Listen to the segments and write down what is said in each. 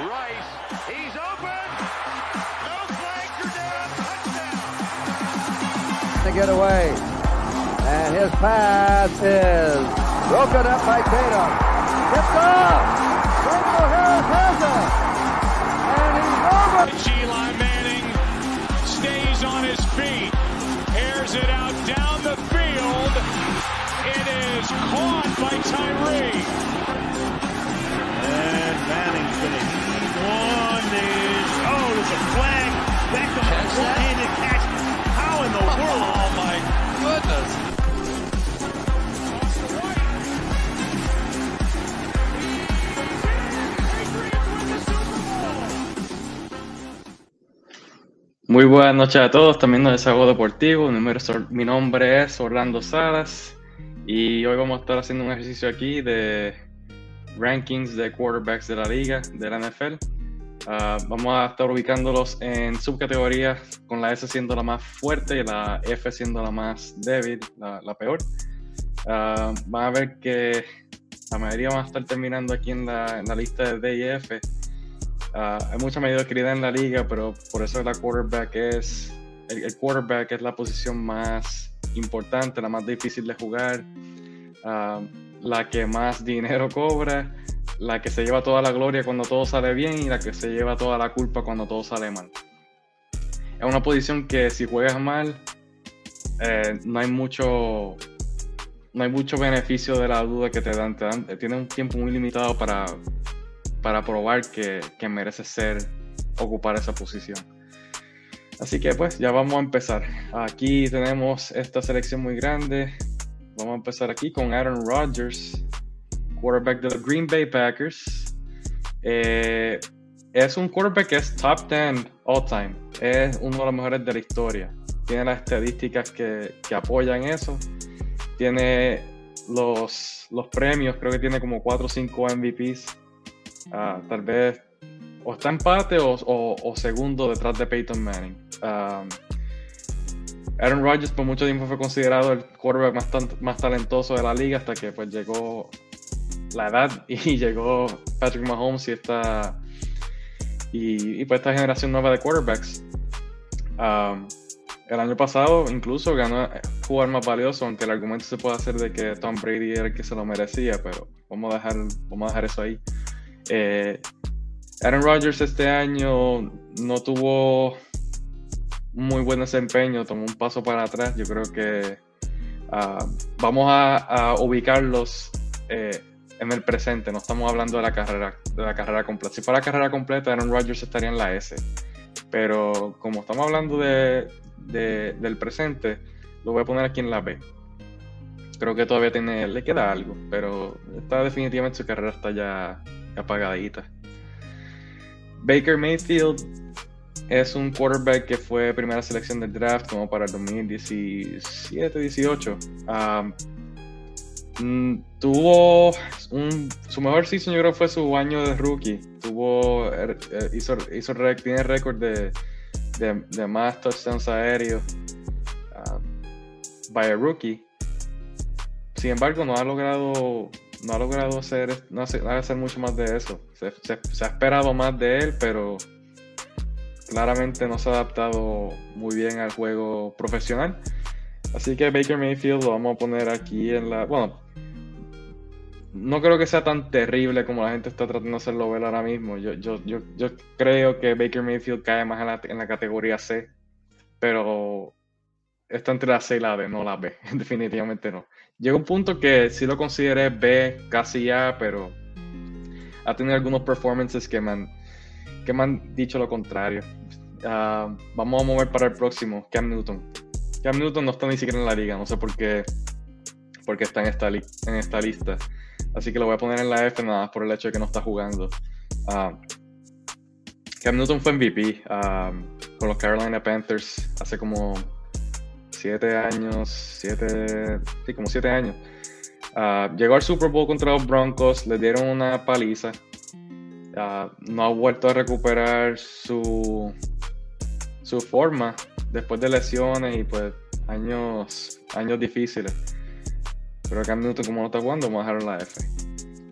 Rice, he's open. No flags are down. Touchdown. To get away. And his pass is broken up by Tatum. Tipped off. Michael Harris has it. And he's over. Eli Manning stays on his feet, airs it out down the field. It is caught by Tyree. And Manning's going to heave on this. Oh, there's a flag. Back to Catch that? one-handed catch. How in the world? Oh my goodness. Muy buenas noches a todos, también de Desahogo Deportivo. Mi nombre, es, mi nombre es Orlando Salas y hoy vamos a estar haciendo un ejercicio aquí de rankings de quarterbacks de la liga, de la NFL. Ah, vamos a estar ubicándolos en subcategorías, con la S siendo la más fuerte y la F siendo la más débil, la, la peor. Ah, van a ver que la mayoría van a estar terminando aquí en la, en la lista de D y F. Ah, hay mucha mediocridad en la liga, pero por eso la quarterback es el, el quarterback es la posición más importante, la más difícil de jugar, la que más dinero cobra, la que se lleva toda la gloria cuando todo sale bien y la que se lleva toda la culpa cuando todo sale mal. Es una posición que si juegas mal, eh, no hay mucho no hay mucho beneficio de la duda que te dan. Te dan tienes un tiempo muy limitado para, para probar que, que merece ser ocupar esa posición. Así que pues ya vamos a empezar. Aquí tenemos esta selección muy grande. Vamos a empezar aquí con Aaron Rodgers, quarterback de los Green Bay Packers. Eh, es un quarterback que es top 10 all time. Es uno de los mejores de la historia. Tiene las estadísticas que, que apoyan eso. Tiene los, los premios, creo que tiene como 4 o 5 MVPs. Ah, tal vez o está empate o, o, segundo detrás de Peyton Manning. Um, Aaron Rodgers por mucho tiempo fue considerado el quarterback más, tan- más talentoso de la liga hasta que pues llegó la edad y llegó Patrick Mahomes y esta y, y pues esta generación nueva de quarterbacks. Um, el año pasado incluso ganó jugar más valioso, aunque el argumento se puede hacer de que Tom Brady era el que se lo merecía, pero vamos a dejar, vamos a dejar eso ahí. Eh, Aaron Rodgers este año no tuvo muy buen desempeño, tomó un paso para atrás. Yo creo que ah, vamos a, ubicarlos eh, en el presente. No estamos hablando de la carrera, de la carrera completa. Si fuera la carrera completa, Aaron Rodgers estaría en la S. Pero como estamos hablando de- del presente, lo voy a poner aquí en la B. Creo que todavía tiene, le queda algo, pero está definitivamente su carrera está ya apagadita. Baker Mayfield es un quarterback que fue primera selección del draft como para el 2017-18. Um, mm, tuvo un- su mejor season, yo creo fue su año de rookie. Tuvo, er- eh, hizo, hizo tiene récord de, de, más touchdowns aéreos um, by rookie. Sin embargo, no ha logrado, no ha logrado hacer, no hace- no hacer mucho más de eso. Se ha esperado más de él, pero claramente no se ha adaptado muy bien al juego profesional. Así que Baker Mayfield lo vamos a poner aquí en la. Bueno, no creo que sea tan terrible como la gente está tratando de hacerlo ver ahora mismo. Yo, yo, yo, yo creo que Baker Mayfield cae más en la, en la categoría C, pero está entre la C y la D, no la B. Definitivamente no. Llega un punto que sí lo consideré B casi ya, pero ha tenido algunos performances que me han, me han dicho lo contrario. Ah, vamos a mover para el próximo, Cam Newton. Cam Newton no está ni siquiera en la liga, no sé por qué, por está en esta, en esta lista. Así que lo voy a poner en la F nada más por el hecho de que no está jugando. Ah, Cam Newton fue MVP ah, con los Carolina Panthers hace como siete años, siete, sí, como siete años. Llegó al Super Bowl contra los Broncos, le dieron una paliza. Ah, no ha vuelto a recuperar su, su forma después de lesiones y pues años, años difíciles. Pero Cam Newton, como no está jugando, vamos a dejarlo en la F.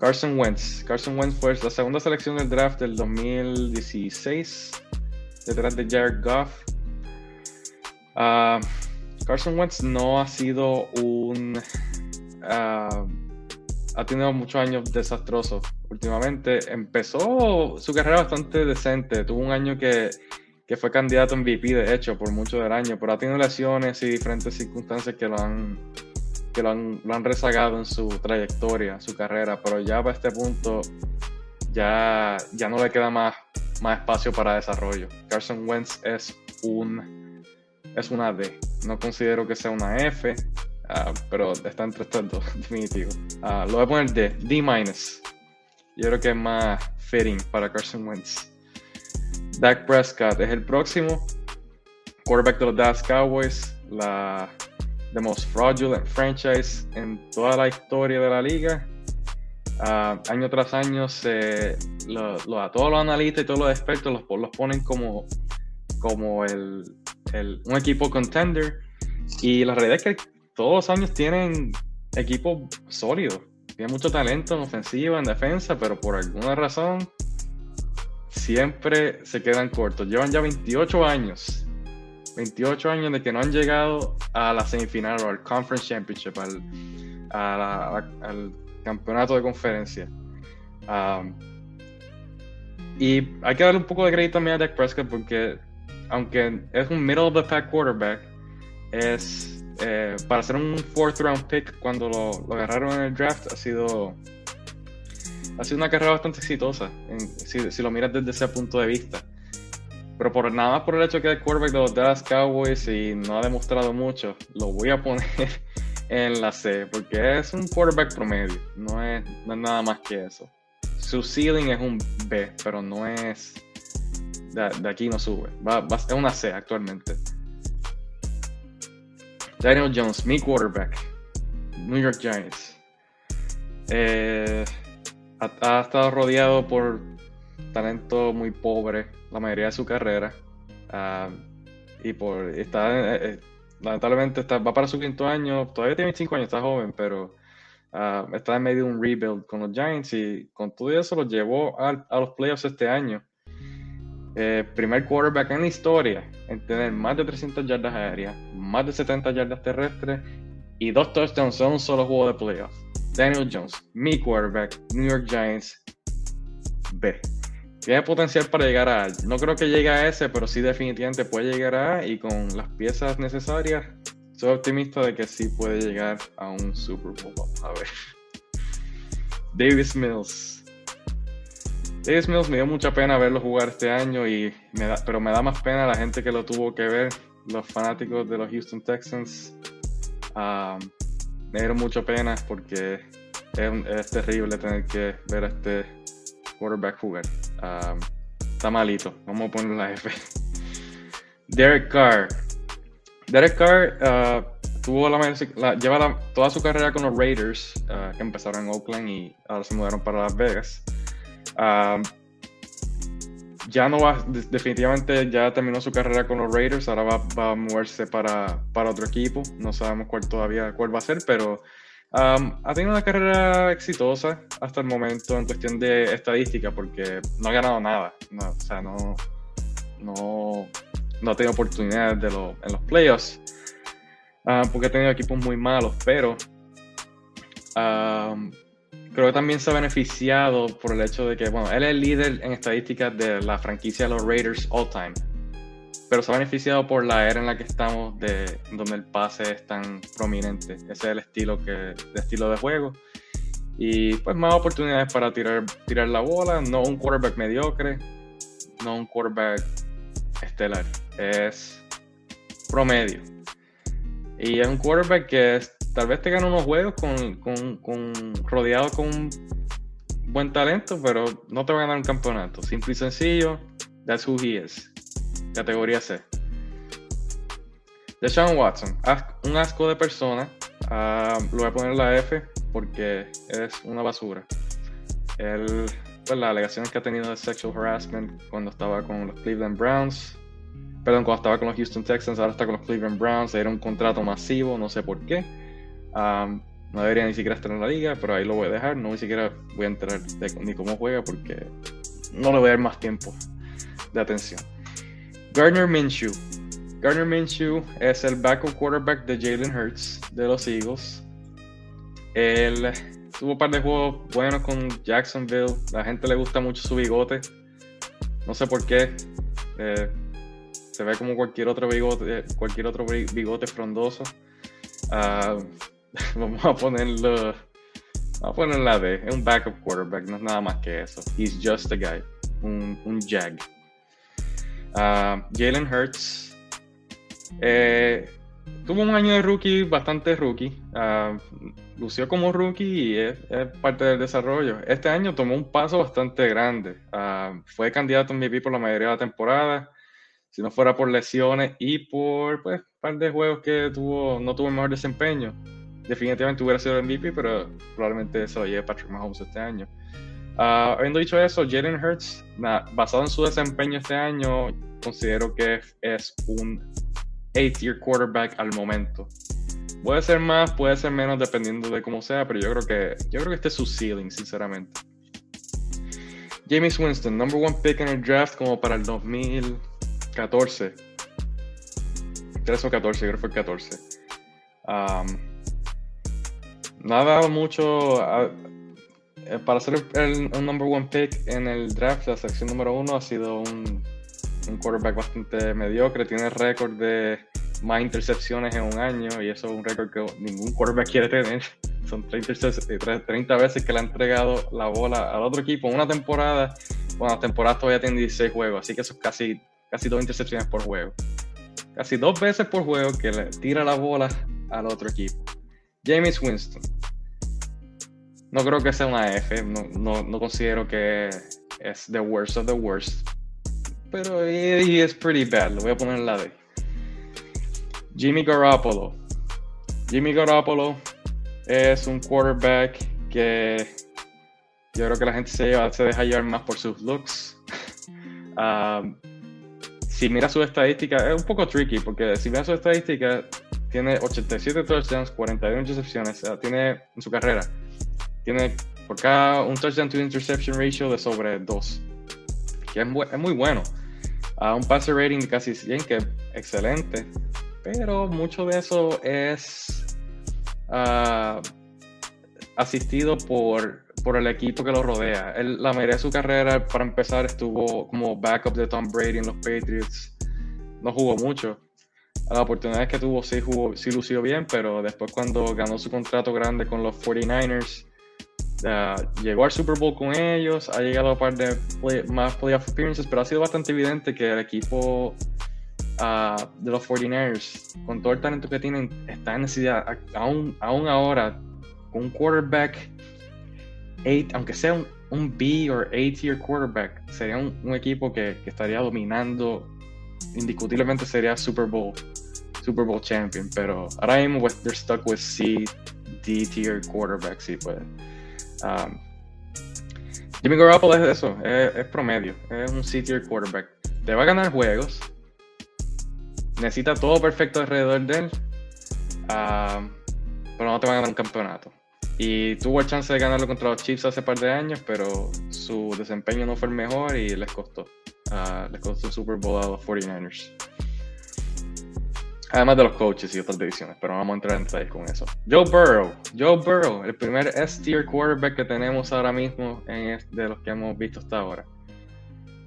Carson Wentz. Carson Wentz fue la segunda selección del draft del 2016, detrás de Jared Goff. Ah, Carson Wentz no ha sido un. ah, ha tenido muchos años desastrosos últimamente. Empezó su carrera bastante decente. Tuvo un año que, que fue candidato a MVP, de hecho, por mucho del año, pero ha tenido lesiones y diferentes circunstancias que lo han, que lo han, rezagado en su trayectoria, su carrera. Pero ya para este punto, ya, ya no le queda más, más espacio para desarrollo. Carson Wentz es un es una D. No considero que sea una F, ah, pero está entre estas dos, definitivo. Ah, lo voy a poner D, D. Yo creo que es más fitting para Carson Wentz. Dak Prescott es el próximo. Quarterback de los Dallas Cowboys, la the most fraudulent franchise en toda la historia de la liga. Ah, año tras año, se, lo- a todos los analistas y todos los expertos los, los ponen como, como el, el- un equipo contender. Y la realidad es que todos los años tienen equipos sólidos. Tienen mucho talento en ofensiva, en defensa, pero por alguna razón siempre se quedan cortos. Llevan ya 28 años. 28 años de que no han llegado a la semifinal o al Conference Championship, al, campeonato de conferencia. Y hay que darle un poco de crédito también a Dak Prescott porque, aunque es un middle of the pack quarterback, es eh, para ser un fourth round pick cuando lo, agarraron en el draft ha sido ha sido una carrera bastante exitosa si, lo miras desde ese punto de vista. Pero por nada más por el hecho que es quarterback de los Dallas Cowboys y no ha demostrado mucho lo voy a poner en la C porque es un quarterback promedio no es, nada más que eso. Su ceiling es un B pero no es de, aquí no sube es una C actualmente Daniel Jones, mi quarterback, New York Giants. Eh, ha, estado rodeado por talento muy pobre la mayoría de su carrera. Ah, y por está eh, eh, lamentablemente va para su quinto año, todavía tiene 25 años, está joven, pero ah, está en medio de un rebuild con los Giants y con todo eso lo llevó a los playoffs este año. Eh, primer quarterback en la historia en tener más de 300 yardas aéreas, más de 70 yardas terrestres y dos touchdowns en un solo juego de playoffs. Daniel Jones, mi quarterback, New York Giants, B. Tiene potencial para llegar a A. No creo que llegue a ese, pero sí definitivamente puede llegar a A y con las piezas necesarias, soy optimista de que sí puede llegar a un Super Bowl. A ver. Davis Mills. Davis Mills me dio mucha pena verlo jugar este año, y pero me da más pena la gente que lo tuvo que ver, los fanáticos de los Houston Texans. Ah, me dieron mucha pena porque es, terrible tener que ver a este quarterback jugar. Ah, está malito, vamos a ponerle la F. Derek Carr. Derek Carr ah, tuvo la, la- lleva toda su carrera con los Raiders, que empezaron en Oakland y ahora se mudaron para Las Vegas. Ah, ya no va, de- definitivamente ya terminó su carrera con los Raiders, ahora va, a moverse para, para otro equipo, no sabemos cuál todavía cuál va a ser, pero ha tenido una carrera exitosa hasta el momento en cuestión de estadística, porque no ha ganado nada, o sea, no, no, no ha tenido oportunidades de lo- en los playoffs, ah, porque ha tenido equipos muy malos, pero creo que también se ha beneficiado por el hecho de que, bueno, él es el líder en estadísticas de la franquicia de los Raiders all time. Pero se ha beneficiado por la era en la que estamos, de donde el pase es tan prominente. Ese es el estilo, que, de estilo de juego. Y pues más oportunidades para tirar, tirar la bola. No un quarterback mediocre, no un quarterback estelar. Es promedio. Y es un quarterback que es- tal vez te gana unos juegos con, con- rodeado con buen talento, pero no te va a ganar un campeonato. Simple y sencillo, that's who he is. Categoría C. Deshaun Watson, un asco de persona. Ah, lo voy a poner la F porque es una basura. Él, pues, las alegaciones que ha tenido de sexual harassment cuando estaba con los Cleveland Browns, perdón, cuando estaba con los Houston Texans, ahora está con los Cleveland Browns, era un contrato masivo, no sé por qué. Um, No debería ni siquiera estar en la liga, pero ahí lo voy a dejar. No ni siquiera voy a enterar ni cómo juega porque no le voy a dar más tiempo de atención. Gardner Minshew. Gardner Minshew es el backup quarterback de Jalen Hurts de los Eagles. Él tuvo un par de juegos buenos con Jacksonville. La gente le gusta mucho su bigote. No sé por qué. Eh, se ve como cualquier otro bigote, cualquier otro bigote frondoso. Uh, vamos a ponerlo. Vamos a poner la D. Es un backup quarterback, no es nada más que eso. He's just a guy. Un, un jag. Uh, Jalen Hurts. Eh, tuvo un año de rookie, bastante rookie. Uh, lució como rookie y es, parte del desarrollo. Este año tomó un paso bastante grande. fue candidato en MVP por la mayoría de la temporada. Si no fuera por lesiones y por pues, un par de juegos que tuvo, no tuvo el mejor desempeño, definitivamente hubiera sido el MVP, pero probablemente se lo lleve Patrick Mahomes este año. Uh, habiendo dicho eso, Jalen Hurts, basado en su desempeño este año, considero que es un 8-year quarterback al momento. Puede ser más, puede ser menos, dependiendo de cómo sea, pero yo creo que, yo creo que este es su ceiling, sinceramente. James Winston, number one pick en el draft como para el 2014. 13 o 14, creo que fue el 14. Um, no ha mucho. Eh, para ser el, number one pick en el draft, la sección número uno ha sido un, quarterback bastante mediocre. Tiene récord de más intercepciones en un año y eso es un récord que ningún quarterback quiere tener. Son 30, 30 veces que le ha entregado la bola al otro equipo en una temporada. Bueno, la temporada todavía tiene 16 juegos, así que eso es casi, casi dos intercepciones por juego. Casi dos veces por juego que le tira la bola al otro equipo. James Winston. No creo que sea una F, no, no, no considero que es the worst of the worst. Pero he is pretty bad, lo voy a poner en la D. Jimmy Garoppolo. Jimmy Garoppolo es un quarterback que yo creo que la gente se, se deja llevar más por sus looks. Um, si mira su estadística, es un poco tricky porque si mira su estadística, tiene 87 touchdowns, 41 intercepciones, tiene en su carrera, tiene por cada un touchdown to interception ratio de sobre 2, que es, muy bueno. a un passer rating de casi 100, que es excelente pero mucho de eso es uh, asistido por, por, el equipo que lo rodea. la mayoría de su carrera, para empezar, estuvo como backup de Tom Brady en los Patriots. No jugó mucho. Las oportunidades que tuvo sí, jugó, sí lució bien, pero después cuando ganó su contrato grande con los 49ers, uh, llegó al Super Bowl con ellos, ha llegado a par de más playoff appearances, pero ha sido bastante evidente que el equipo de los 49ers, con todo el talento que tienen, está en necesidad, aún, aún ahora, con un quarterback, eight, aunque sea un, B o A-tier quarterback, sería un, equipo que, estaría dominando, indiscutiblemente sería Super Bowl, Super Bowl champion, pero ahora mismo they're stuck with C, D-tier quarterbacks, sí, pues. Um, Jimmy Garoppolo es eso, es, promedio, es un C-tier quarterback. Te va a ganar juegos, necesita todo perfecto alrededor de él, ah, pero no te van a ganar un campeonato. Y tuvo el chance de ganarlo contra los Chiefs hace par de años, pero su desempeño no fue el mejor y les costó. Uh, les costó el Super Bowl a los 49ers. Además de los coaches y otras divisiones, pero no vamos a entrar en detalles con eso. Joe Burrow. Joe Burrow, el primer S-tier quarterback que tenemos ahora mismo de los que hemos visto hasta ahora.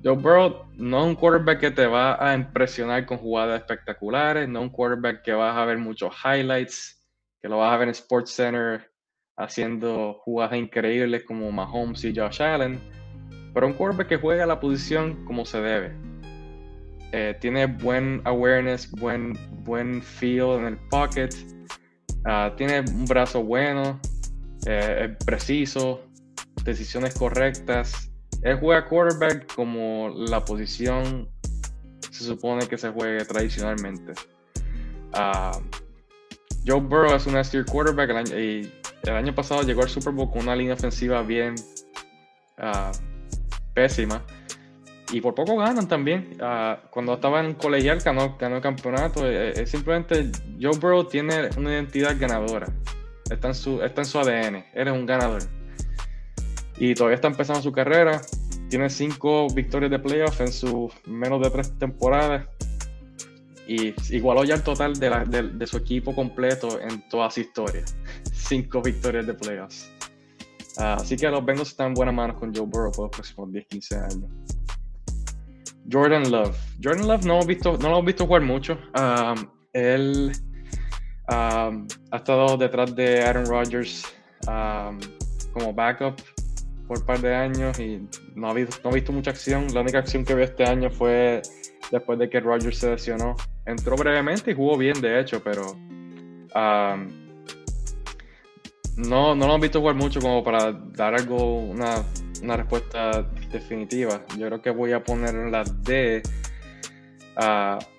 Joe Burrow no es un quarterback que te va a impresionar con jugadas espectaculares, no un quarterback que vas a ver muchos highlights, que lo vas a ver en Sports Center haciendo jugadas increíbles como Mahomes y Josh Allen, pero un quarterback que juega la posición como se debe. Eh, tiene buen awareness, buen, buen feel en el pocket, ah, tiene un brazo bueno, eh, es preciso, decisiones correctas, él juega quarterback como la posición se supone que se juegue tradicionalmente. Uh, Joe Burrow es un S-tier quarterback y el año pasado llegó al Super Bowl con una línea ofensiva bien uh, pésima. Y por poco ganan también. Uh, cuando estaba en colegial ganó, ganó el campeonato. Eh, eh, simplemente Joe Burrow tiene una identidad ganadora. está en su, está en su ADN, él es un ganador. Y todavía está empezando su carrera, tiene cinco victorias de playoff en sus menos de tres temporadas y igualó ya el total de, su equipo completo en toda su historia. Cinco victorias de playoffs. Ah, así que los Bengals están en buenas manos con Joe Burrow por los próximos 10-15 años. Jordan Love. Jordan Love no, visto, no lo hemos visto jugar mucho. Um, él um, ha estado detrás de Aaron Rodgers como backup por un par de años y no ha, visto, no ha visto mucha acción. La única acción que vio este año fue después de que Rodgers se lesionó. Entró brevemente y jugó bien, de hecho, pero no, no lo han visto jugar mucho como para dar algo, una, una respuesta definitiva. Yo creo que voy a poner la D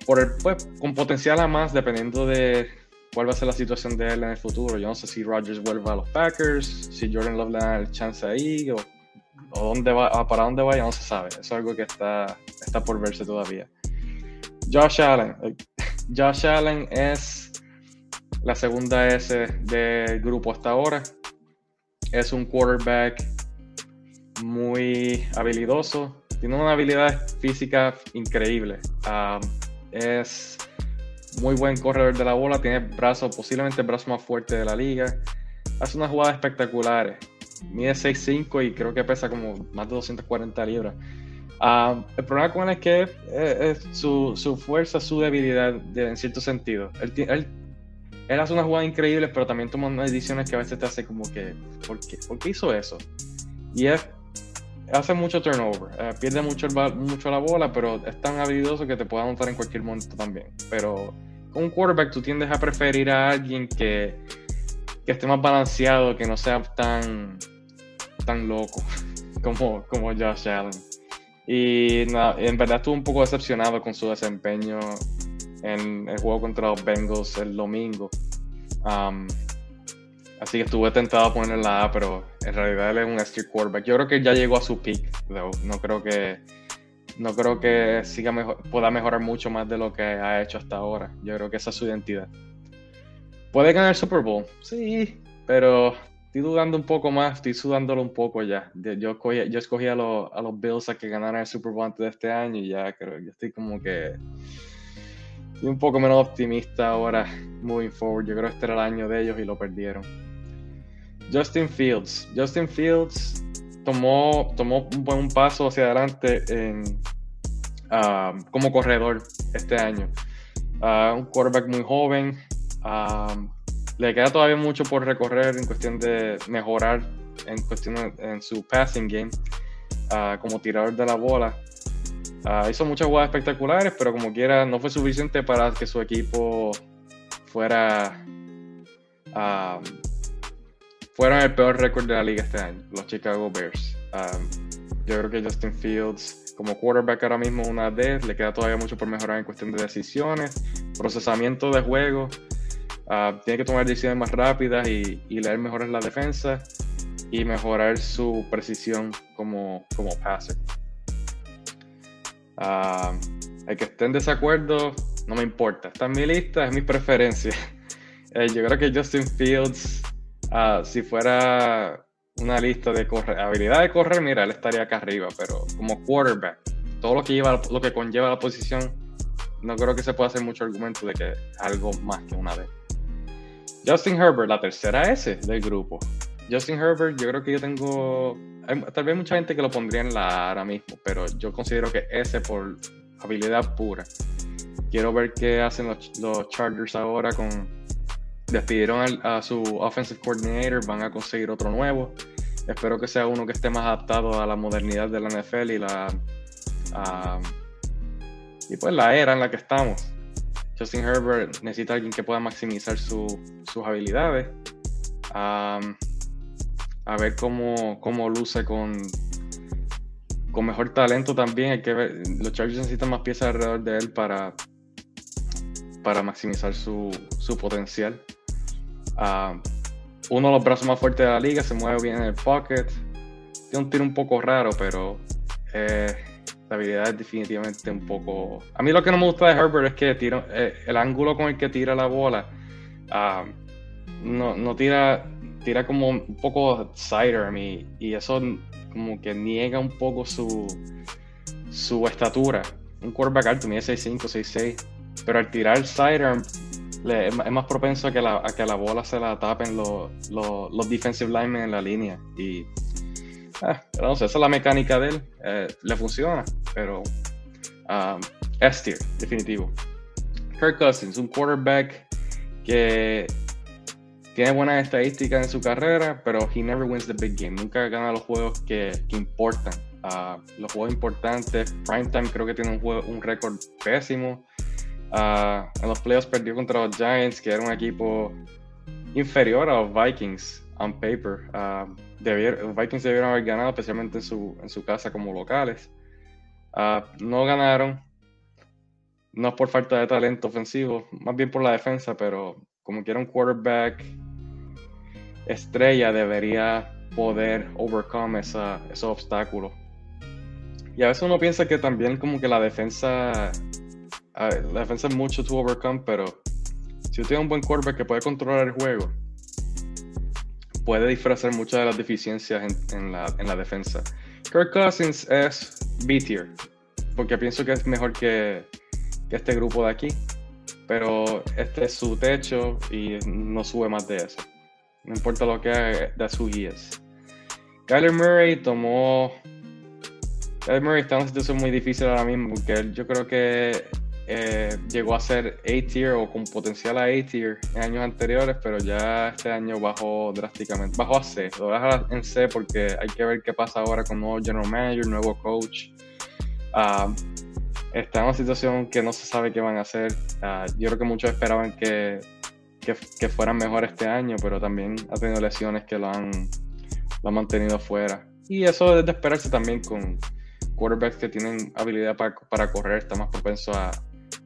por el, pues, con potencial a más dependiendo de cuál va a ser la situación de él en el futuro. Yo no sé si Rodgers vuelve a los Packers, si Jordan Love le da el chance ahí o, dónde va, para dónde vaya, no se sabe. Eso es algo que está, está por verse todavía. Josh Allen. Josh Allen es la segunda S del grupo hasta ahora. Es un quarterback muy habilidoso. Tiene una habilidad física increíble. Um, es muy buen corredor de la bola. Tiene brazo, posiblemente el brazo más fuerte de la liga. Hace unas jugadas espectaculares. Mide 6'5 y creo que pesa como más de 240 libras. Um, el problema con él es que es, su, su, fuerza, su debilidad en cierto sentido. Él, él él hace unas jugadas increíbles, pero también toma unas ediciones que a veces te hace como que, ¿por qué, ¿por qué hizo eso? Y hace mucho turnover, eh, pierde mucho, mucho la bola, pero es tan habilidoso que te puede anotar en cualquier momento también. Pero con un quarterback tú tiendes a preferir a alguien que, que esté más balanceado, que no sea tan, tan loco como, como Josh Allen. Y en verdad estuve un poco decepcionado con su desempeño en el juego contra los Bengals el domingo. Así que estuve tentado a ponerle la A, pero en realidad él es un street quarterback. Yo creo que ya llegó a su peak, no creo que no creo que siga mejor, pueda mejorar mucho más de lo que ha hecho hasta ahora. Yo creo que esa es su identidad. ¿Puede ganar el Super Bowl? Sí, pero estoy dudando un poco más, estoy sudándolo un poco ya. Yo escogí, a, los, Bills a que ganaran el Super Bowl antes de este año y ya creo, yo estoy como que y un poco menos optimista ahora, moving forward. Yo creo que este era el año de ellos y lo perdieron. Justin Fields. Justin Fields tomó, un paso hacia adelante ah, como corredor este año. Ah, un quarterback muy joven. Ah, le queda todavía mucho por recorrer en cuestión de mejorar en cuestión en su passing game como tirador de la bola. Ah, hizo muchas jugadas espectaculares, pero como quiera no fue suficiente para que su equipo fuera uh, el peor récord de la liga este año, los Chicago Bears. yo creo que Justin Fields como quarterback ahora mismo una D, le queda todavía mucho por mejorar en cuestión de decisiones, procesamiento de juego, ah, tiene que tomar decisiones más rápidas y, y leer mejor la defensa y mejorar su precisión como, como passer. Uh, el que esté en desacuerdo, no me importa. Está en mi lista, es mi preferencia. Eh, yo creo que Justin Fields, ah, si fuera una lista de correr, habilidad de correr, mira, él estaría acá arriba, pero como quarterback, todo lo que lleva, lo que conlleva la posición, no creo que se pueda hacer mucho argumento de que algo más que una vez. Justin Herbert, la tercera S del grupo. Justin Herbert, yo creo que yo tengo. tal vez mucha gente que lo pondría en la ahora mismo, pero yo considero que ese por habilidad pura. Quiero ver qué hacen los, Chargers ahora con. Despidieron a, su offensive coordinator, van a conseguir otro nuevo. Espero que sea uno que esté más adaptado a la modernidad de la NFL y la. y pues la era en la que estamos. Justin Herbert necesita alguien que pueda maximizar sus habilidades a ver cómo, cómo luce con, con mejor talento también. Hay que los Chargers necesitan más piezas alrededor de él para, para maximizar su, su potencial. Uno de los brazos más fuertes de la liga, se mueve bien en el pocket. Tiene un tiro un poco raro, pero eh, la habilidad es definitivamente un poco. A mí lo que no me gusta de Herbert es que tira, eh, el ángulo con el que tira la bola. Uh, no, no tira tira como un poco sidearm y, eso como que niega un poco su, su estatura. Un quarterback alto, mide 6'5, 6'6. Pero al tirar sidearm es más propenso a que la, a que la bola se la tapen los, los, los defensive linemen en la línea. Y ah, sé, esa es la mecánica de él. Eh, le funciona, pero um, S tier, definitivo. Kirk Cousins, un quarterback que tiene buenas estadísticas en su carrera, pero he never wins the big game. Nunca gana los juegos que, importan. Uh, los juegos importantes, Primetime creo que tiene un, juego, un récord pésimo. Uh, en los playoffs perdió contra los Giants, que era un equipo inferior a los Vikings on paper. Uh, debier, Vikings debieron haber ganado, especialmente en su, en su casa como locales. no ganaron. No es por falta de talento ofensivo, más bien por la defensa, pero como quiera un quarterback estrella debería poder overcome esa, esos obstáculos. Y a veces uno piensa que también como que la defensa, la defensa es mucho to overcome, pero si usted tiene un buen quarterback que puede controlar el juego, puede disfrazar muchas de las deficiencias en, la, en la defensa. Kirk Cousins es B-tier, porque pienso que es mejor que, que este grupo de aquí pero este es su techo y no sube más de eso. No importa lo que haga, that's who he is. Kyler Murray tomó. Kyler Murray está en una situación muy difícil ahora mismo porque yo creo que eh, llegó a ser A-tier o con potencial a A-tier en años anteriores, pero ya este año bajó drásticamente. Bajó a C. Lo deja en C porque hay que ver qué pasa ahora con nuevo general manager, nuevo coach. Uh, está en una situación que no se sabe qué van a hacer. Uh, yo creo que muchos esperaban que, que, que, fueran mejor este año, pero también ha tenido lesiones que lo han, lo han mantenido fuera. Y eso es de esperarse también con quarterbacks que tienen habilidad para, para correr, está más propenso a,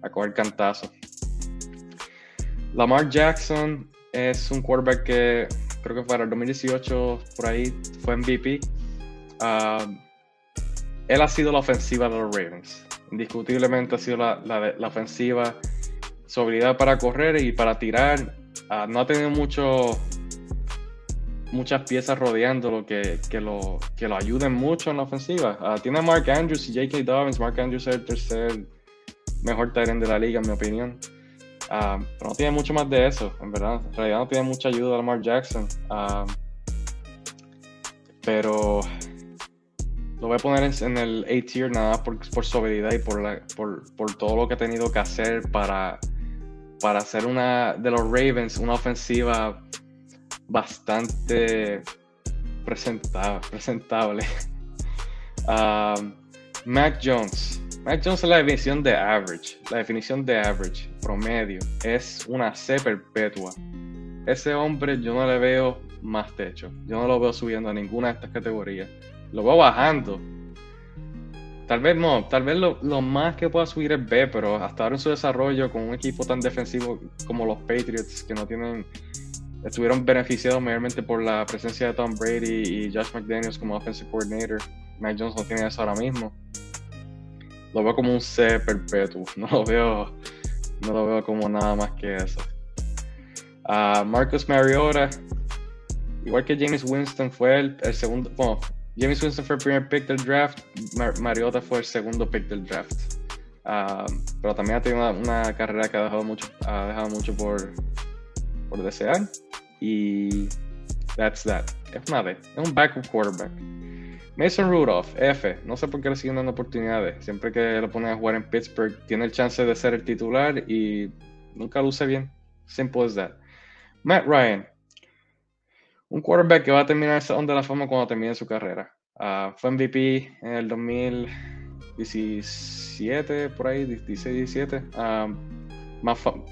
a coger cantazos. Lamar Jackson es un quarterback que creo que para el 2018 por ahí fue MVP. Uh, él ha sido la ofensiva de los Ravens indiscutiblemente ha sido la, la, ofensiva, su habilidad para correr y para tirar. Uh, no ha tenido mucho, muchas piezas rodeando lo que, que, lo, que lo ayuden mucho en la ofensiva. Uh, tiene Mark Andrews y J.K. Dobbins. Mark Andrews es el tercer mejor Tyrant de la liga, en mi opinión. Uh, pero no tiene mucho más de eso, en verdad. En realidad no tiene mucha ayuda de Lamar Jackson. pero lo voy a poner en, el A-tier nada más por, por, su habilidad y por, la, por, por, todo lo que ha tenido que hacer para, para hacer una de los Ravens una ofensiva bastante presentable. presentable. Um, Mac Jones. Mac Jones es la definición de average. La definición de average, promedio, es una C perpetua. Ese hombre yo no le veo más techo. Yo no lo veo subiendo a ninguna de estas categorías lo veo bajando. Tal vez no, tal vez lo, más que pueda subir es B, pero hasta ahora en su desarrollo con un equipo tan defensivo como los Patriots, que no tienen, estuvieron beneficiados mayormente por la presencia de Tom Brady y Josh McDaniels como offensive coordinator. Mike Jones no tiene eso ahora mismo. Lo veo como un C perpetuo, no lo veo, no lo veo como nada más que eso. Uh, Marcus Mariota, igual que James Winston, fue el, el segundo, bueno, James Winston fue el primer pick del draft, Mariota fue el segundo pick del draft. Um, pero también ha tenido una, carrera que ha dejado mucho, ha dejado mucho por, por desear. Y that's that. Es una D, es un backup quarterback. Mason Rudolph, F. No sé por qué le siguen dando oportunidades. Siempre que lo ponen a jugar en Pittsburgh, tiene el chance de ser el titular y nunca luce bien. Simple as that. Matt Ryan, un quarterback que va a terminar esa onda de la fama cuando termine su carrera. Uh, fue MVP en el 2017, por ahí, 16-17. Uh,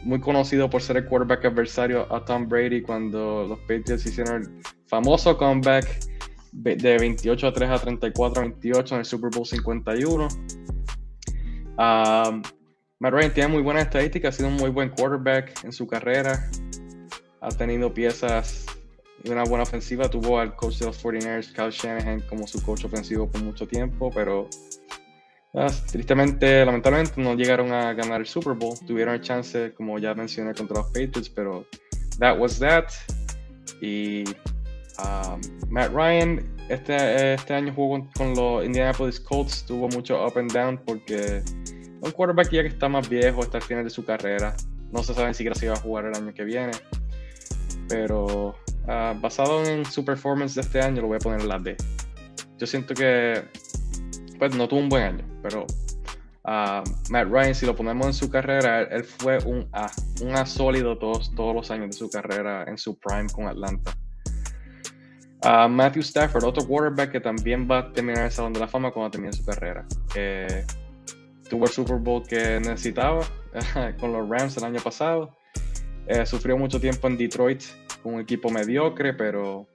muy conocido por ser el quarterback adversario a Tom Brady cuando los Patriots hicieron el famoso comeback de 28 a 3 a 34 a 28 en el Super Bowl 51. Uh, Matt Ryan tiene muy buenas estadísticas, ha sido un muy buen quarterback en su carrera. Ha tenido piezas y una buena ofensiva. Tuvo al coach de los 49ers, Kyle Shanahan, como su coach ofensivo por mucho tiempo, pero ah, tristemente, lamentablemente, no llegaron a ganar el Super Bowl. Tuvieron el chance, como ya mencioné, contra los Patriots, pero that was that. Y Um, Matt Ryan este, este año jugó con, los Indianapolis Colts, tuvo mucho up and down porque un quarterback ya que está más viejo, está al final de su carrera. No se sabe siquiera si va a jugar el año que viene. Pero uh, basado en su performance de este año, lo voy a poner en la D. Yo siento que pues no tuvo un buen año, pero uh, Matt Ryan, si lo ponemos en su carrera, él, él, fue un A, un A sólido todos, todos los años de su carrera en su prime con Atlanta. Uh, Matthew Stafford, otro quarterback que también va a terminar el Salón de la Fama cuando termine su carrera. Eh, tuvo el Super Bowl que necesitaba con los Rams el año pasado. Eh, sufrió mucho tiempo en Detroit con un equipo mediocre, pero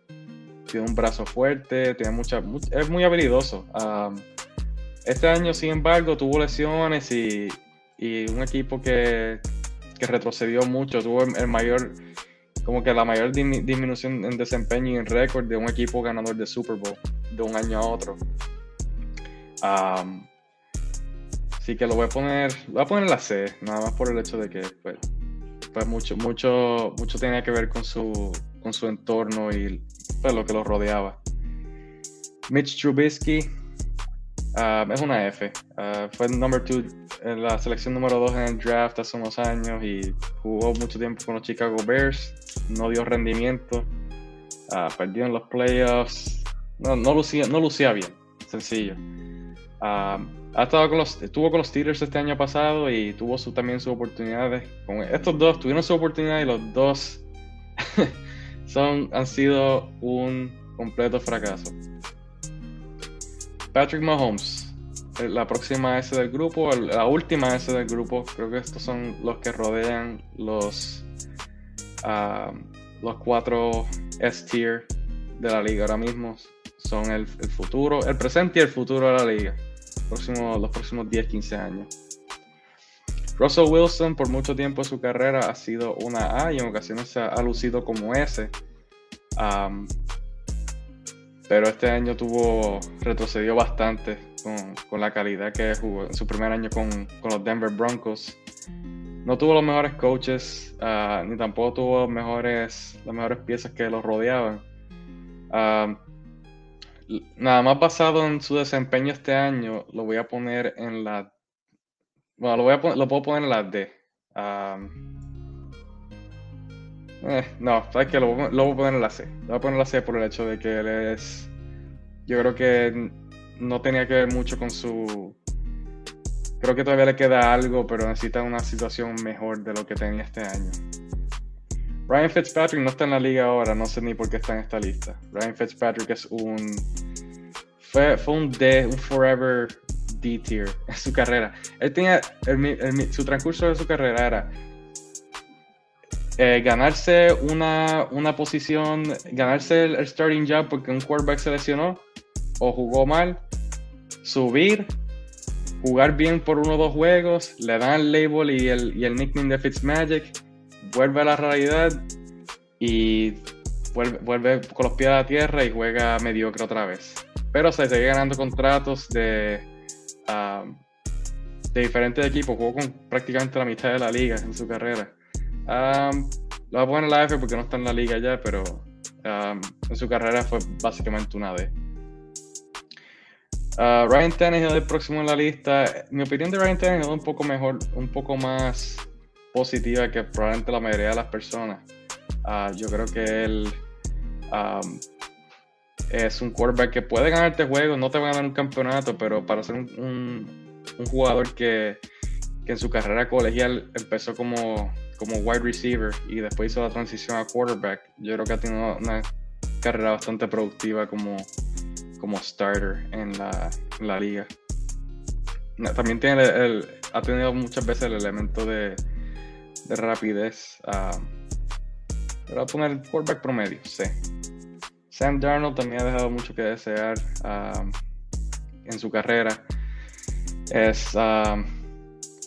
tiene un brazo fuerte, tiene mucha, es muy habilidoso. Um, este año, sin embargo, tuvo lesiones y, y un equipo que, que, retrocedió mucho, tuvo el mayor como que la mayor disminución en desempeño y en récord de un equipo ganador de Super Bowl de un año a otro. Así que lo voy a poner, lo voy a poner en la C, nada más por el hecho de que pues, pues mucho, mucho, mucho tenía que ver con su, con su entorno y pues, lo que lo rodeaba. Mitch Trubisky um, es una F. Uh, fue el number two en la selección número 2 en el draft hace unos años y jugó mucho tiempo con los Chicago Bears, no dio rendimiento, uh, perdió en los playoffs, no, no, lucía, no lucía bien, sencillo. Uh, ha estado con los, estuvo con los Steelers este año pasado y tuvo su, también sus oportunidades. Con estos dos tuvieron su oportunidad y los dos son, han sido un completo fracaso. Patrick Mahomes, la próxima S del grupo, la última S del grupo, creo que estos son los que rodean los, uh, los cuatro S-tier de la liga ahora mismo. Son el, el, futuro, el presente y el futuro de la liga. Próximo, los próximos 10-15 años. Russell Wilson por mucho tiempo en su carrera ha sido una A y en ocasiones se ha lucido como S. Um, pero este año tuvo retrocedió bastante con, con, la calidad que jugó en su primer año con, con los Denver Broncos. No tuvo los mejores coaches, uh, ni tampoco tuvo mejores, las mejores piezas que los rodeaban. Uh, nada más basado en su desempeño este año, lo voy a poner en la. Bueno, lo, voy a lo puedo poner en la D. Um, eh, no, sabes que lo, voy a poner en la C. Lo voy a poner en la C por el hecho de que él es. Yo creo que no tenía que ver mucho con su. Creo que todavía le queda algo, pero necesita una situación mejor de lo que tenía este año. Ryan Fitzpatrick no está en la liga ahora, no sé ni por qué está en esta lista. Ryan Fitzpatrick es un. Fue, fue un D, un Forever D tier en su carrera. Él tenía. Su transcurso de su carrera era. Eh, ganarse una, una, posición, ganarse el, starting job porque un quarterback se lesionó o jugó mal, subir, jugar bien por uno o dos juegos, le dan el label y el, y el nickname de Fitzmagic, vuelve a la realidad y vuelve, vuelve, con los pies a la tierra y juega mediocre otra vez. Pero se sigue ganando contratos de, um, de diferentes equipos, jugó con prácticamente la mitad de la liga en su carrera. Um, lo voy a poner en la F porque no está en la liga ya, pero um, en su carrera fue básicamente una D. Uh, Ryan Tannehill el próximo en la lista. Mi opinión de Ryan Tannehill es un poco mejor, un poco más positiva que probablemente la mayoría de las personas. Yo creo que él es un quarterback que puede ganarte juegos, no te va a ganar un campeonato, pero para ser un, jugador que, en su carrera colegial empezó como, como wide receiver y después hizo la transición a quarterback, yo creo que ha tenido una carrera bastante productiva como, como starter en la, la liga. También tiene el, ha tenido muchas veces el elemento de, de rapidez. Uh, voy a poner quarterback promedio, sí. Sam Darnold también ha dejado mucho que desear uh, en su carrera. Es, uh,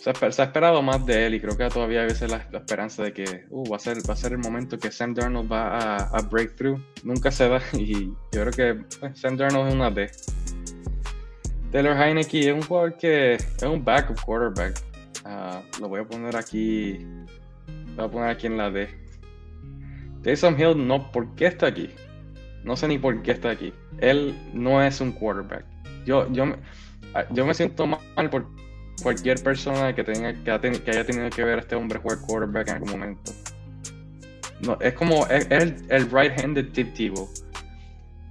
se, ha, esperado más de él y creo que todavía a veces la, esperanza de que uh, va, a ser, va a ser el momento que Sam Darnold va a, breakthrough. Nunca se da y yo creo que pues, Sam Darnold es una D. Taylor Heineke es un jugador que es un backup quarterback. Uh, lo voy a poner aquí. Lo voy a poner aquí en la D. Taysom Hill, no, ¿por qué está aquí? No sé ni por qué está aquí. Él no es un quarterback. Yo, yo, ah, yo me siento mal por cualquier persona que, tenga, que, haya tenido que ver a este hombre jugar quarterback en algún momento. No, es como, es, el, el right-handed Tip Tebow.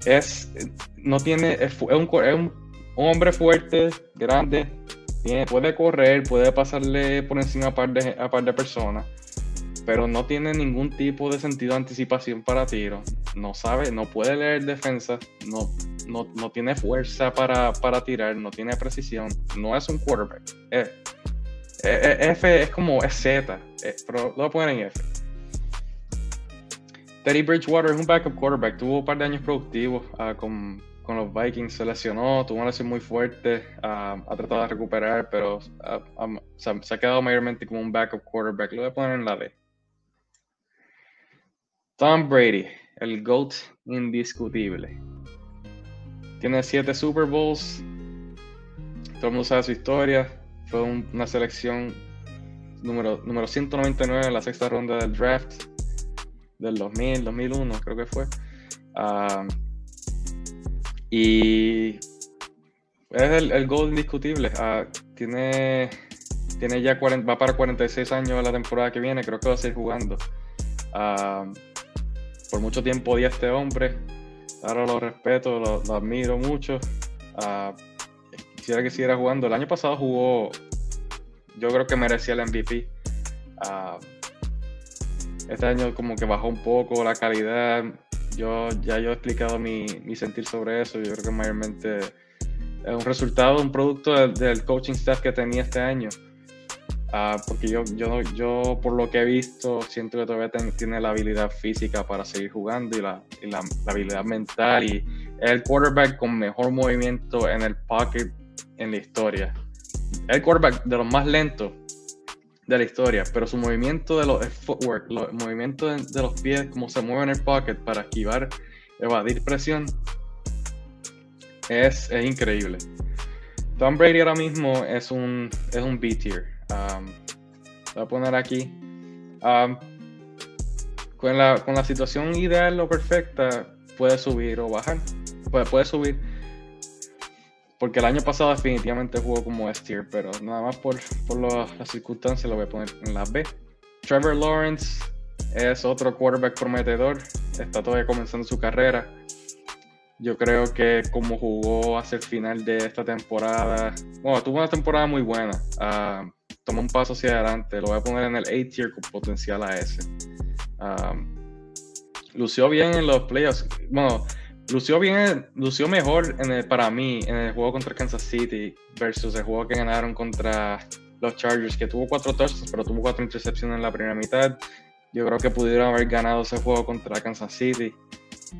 Es, no tiene, es, un, es un- hombre fuerte, grande, puede correr, puede pasarle por encima a par de, a par de personas, pero no tiene ningún tipo de sentido de anticipación para tiro. No sabe, no puede leer defensa, no, no, no tiene fuerza para, para tirar, no tiene precisión, no es un quarterback. Es- es- es- F es como es Z, eh, pero lo voy a poner en F. Teddy Bridgewater es un backup quarterback, tuvo un par de años productivos ah, con, con los Vikings, se lesionó, tuvo una lesión muy fuerte, ah, ha tratado de recuperar, pero ah, se, se ha quedado mayormente como un backup quarterback. Lo voy a poner en la D. Tom Brady, el GOAT indiscutible. Tiene siete Super Bowls. Todo el mundo sabe su historia. Fue un- una selección número, número 199 en la sexta ronda del draft del 2000, 2001, creo que fue. Ah, y es el, el GOAT indiscutible. Ah, tiene, tiene ya 40, va para 46 años la temporada que viene. Creo que va a seguir jugando. Ah, por mucho tiempo odié a este hombre. Ahora lo respeto, lo, admiro mucho. Ah, quisiera que siguiera jugando. El año pasado jugó, yo creo que merecía el MVP. Ah, este año como que bajó un poco la calidad. Yo ya yo he explicado mi, mi sentir sobre eso. Yo creo que mayormente es un resultado, un producto del coaching staff que tenía este año. Ah, porque yo, yo, yo, por lo que he visto, siento que todavía tiene la habilidad física para seguir jugando y, la, y la, habilidad mental. Y es el quarterback con mejor movimiento en el pocket en la historia. El quarterback de los más lentos de la historia, pero su movimiento de los footwork, lo- el movimiento de, los pies, como se mueve en el pocket para esquivar, evadir presión, es, es increíble. Tom Brady ahora mismo es un, es un B tier. Um, voy a poner aquí. Um, con, la, con la situación ideal o perfecta, puede subir o bajar. Puede, puede subir. Porque el año pasado definitivamente jugó como S tier, pero nada más por, por lo- las circunstancias lo voy a poner en la B. Trevor Lawrence es otro quarterback prometedor. Está todavía comenzando su carrera. Yo creo que como jugó hacia el final de esta temporada, bueno, tuvo una temporada muy buena. ah, tomó un paso hacia adelante. Lo voy a poner en el A tier con potencial a S. Ah, lució bien en los playoffs. Bueno, lució bien, lució mejor en el- para mí en el juego contra Kansas City versus el juego que ganaron contra los Chargers, que tuvo cuatro touchdowns, pero tuvo cuatro intercepciones en la primera mitad. Yo creo que pudieron haber ganado ese juego contra Kansas City.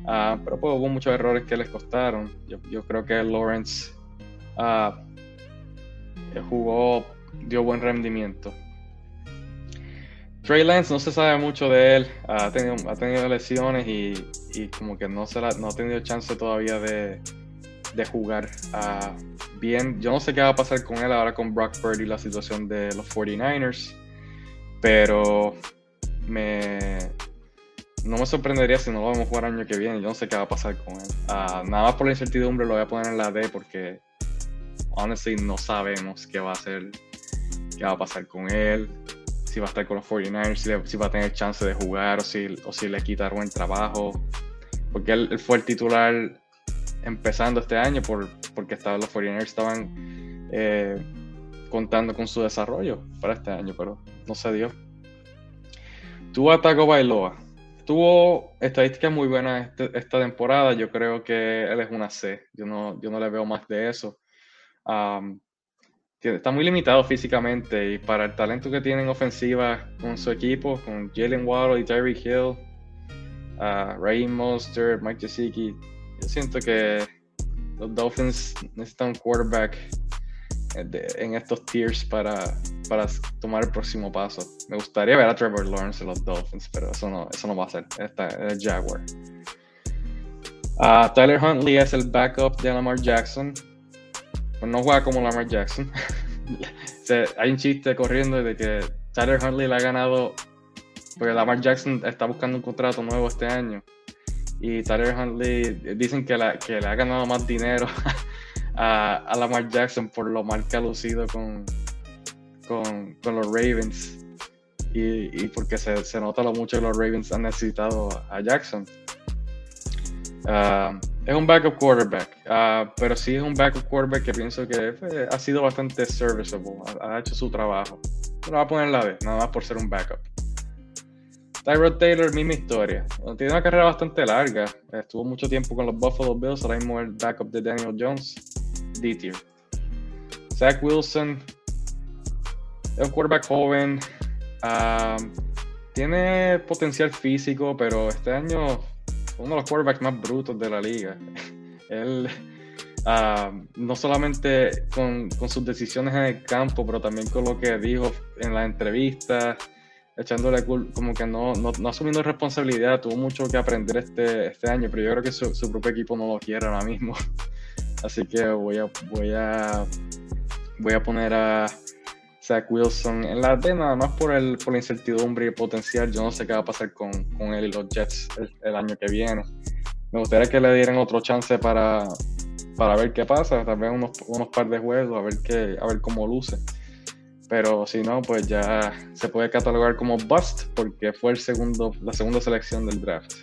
Ah, pero pues hubo muchos errores que les costaron. Yo, creo que Lawrence ah, jugó, dio buen rendimiento. Trey Lance no se sabe mucho de él, ha tenido, lesiones y, como que no, se ha tenido chance todavía de, jugar ah, bien. Yo no sé qué va a pasar con él ahora con Brock Purdy y la situación de los 49ers, pero me, no me sorprendería si no lo vamos a jugar año que viene. Yo no sé qué va a pasar con él. Ah, nada más por la incertidumbre lo voy a poner en la D porque honestly no sabemos qué va a hacer, qué va a pasar con él, si va a estar con los 49ers, si, le- si va a tener chance de jugar o si, o si le quitaron el trabajo. Porque él, él fue el titular empezando este año por, porque estaba, los 49ers estaban eh, contando con su desarrollo para este año, pero no se dio. Tuvo Tago Bailoa. Tuvo estadísticas muy buenas este- esta temporada. Yo creo que él es una C. Yo no, yo no le veo más de eso. Tiene- está muy limitado físicamente y para el talento que tienen ofensiva con su equipo, con Jalen Waddle y Tyreek Hill, uh, Raheem Mostert, Mike Gesicki, yo siento que los Dolphins necesitan un quarterback eh, en estos tiers para, para tomar el próximo paso. Me gustaría ver a Trevor Lawrence en los Dolphins, pero eso no, eso no va a ser. Está el Jaguar. Ah, Tyler Huntley es el backup de Lamar Jackson. Pues no juega como Lamar Jackson. Se- hay un chiste corriendo de que Tyler Huntley le ha ganado porque Lamar Jackson está buscando un contrato nuevo este año y Tyler Huntley dicen que, la, que le ha ganado más dinero a, Lamar Jackson por lo mal que ha lucido con, con, los Ravens y, porque se, nota lo mucho que los Ravens han necesitado a Jackson. Uh, es un backup quarterback, uh, pero sí es un backup quarterback que pienso que ha sido bastante serviceable, ha, hecho su trabajo. No va a poner la vez, nada más por ser un backup. Tyrod Taylor, misma historia. Tiene una carrera bastante larga. Estuvo mucho tiempo con los Buffalo Bills, ahora mismo el backup de Daniel Jones, D-tier. Zach Wilson, es un quarterback joven, uh, tiene potencial físico, pero este año uno de los quarterbacks más brutos de la liga. Él, uh, no solamente con, con, sus decisiones en el campo, pero también con lo que dijo en las entrevistas, echándole como que no, no, no, asumiendo responsabilidad. Tuvo mucho que aprender este, este año, pero yo creo que su, su propio equipo no lo quiere ahora mismo. Así que voy a, voy a, voy a poner a Zach Wilson en la D, nada más por, el, por la incertidumbre y el potencial. Yo no sé qué va a pasar con, con él y los Jets el, el, año que viene. Me gustaría que le dieran otro chance para, para ver qué pasa, tal vez unos, unos par de juegos, a ver, qué, a ver cómo luce. Pero si no, pues ya se puede catalogar como bust porque fue el segundo, la segunda selección del draft.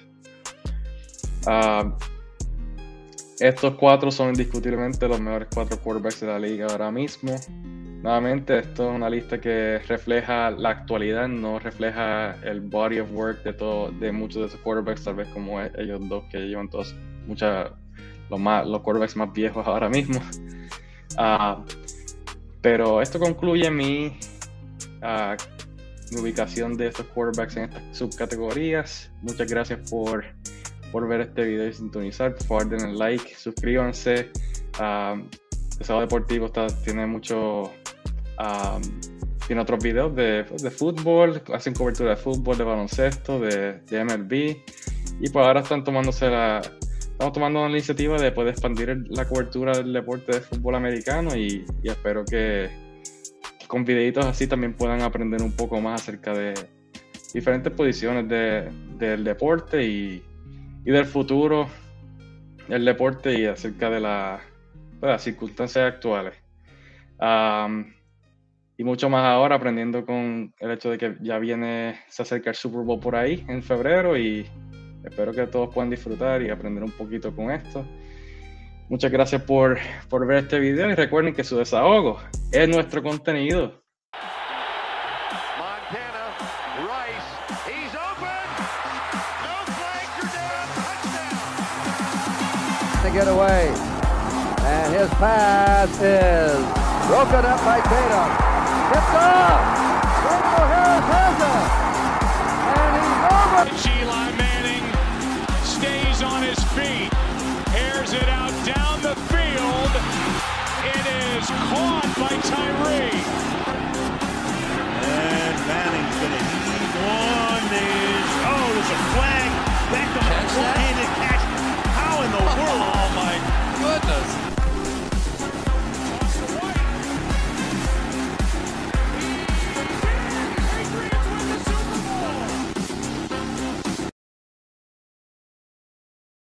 Uh, estos cuatro son indiscutiblemente los mejores cuatro quarterbacks de la liga ahora mismo. Nuevamente, esto es una lista que refleja la actualidad, no refleja el body of work de todo, de muchos de esos quarterbacks, tal vez como ellos dos que llevan todos muchas los más los quarterbacks más viejos ahora mismo. Uh, pero esto concluye mi, uh, mi ubicación de estos quarterbacks en estas subcategorías. Muchas gracias por, por ver este video y sintonizar. Por favor, den el like, suscríbanse. Uh, Sábado Deportivo está, tiene mucho Um, tiene otros videos de, de, fútbol, hacen cobertura de fútbol, de baloncesto, de, de, MLB. Y pues ahora están tomándose la. Estamos tomando la iniciativa de poder expandir la cobertura del deporte de fútbol americano y, y espero que, que, con videitos así también puedan aprender un poco más acerca de diferentes posiciones de, del deporte y, y, del futuro del deporte y acerca de, la, de las circunstancias actuales. Um, y mucho más ahora aprendiendo con el hecho de que ya viene, se acerca el Super Bowl por ahí en febrero y espero que todos puedan disfrutar y aprender un poquito con esto. Muchas gracias por, por ver este video y recuerden que su desahogo es nuestro contenido. Montana, Rice, Tipped off. Rachel Harris has it. And he's over. Eli Manning stays on his feet. Airs it out down the field. It is caught by Tyree. And Manning finishes. One is, oh, there's a flag.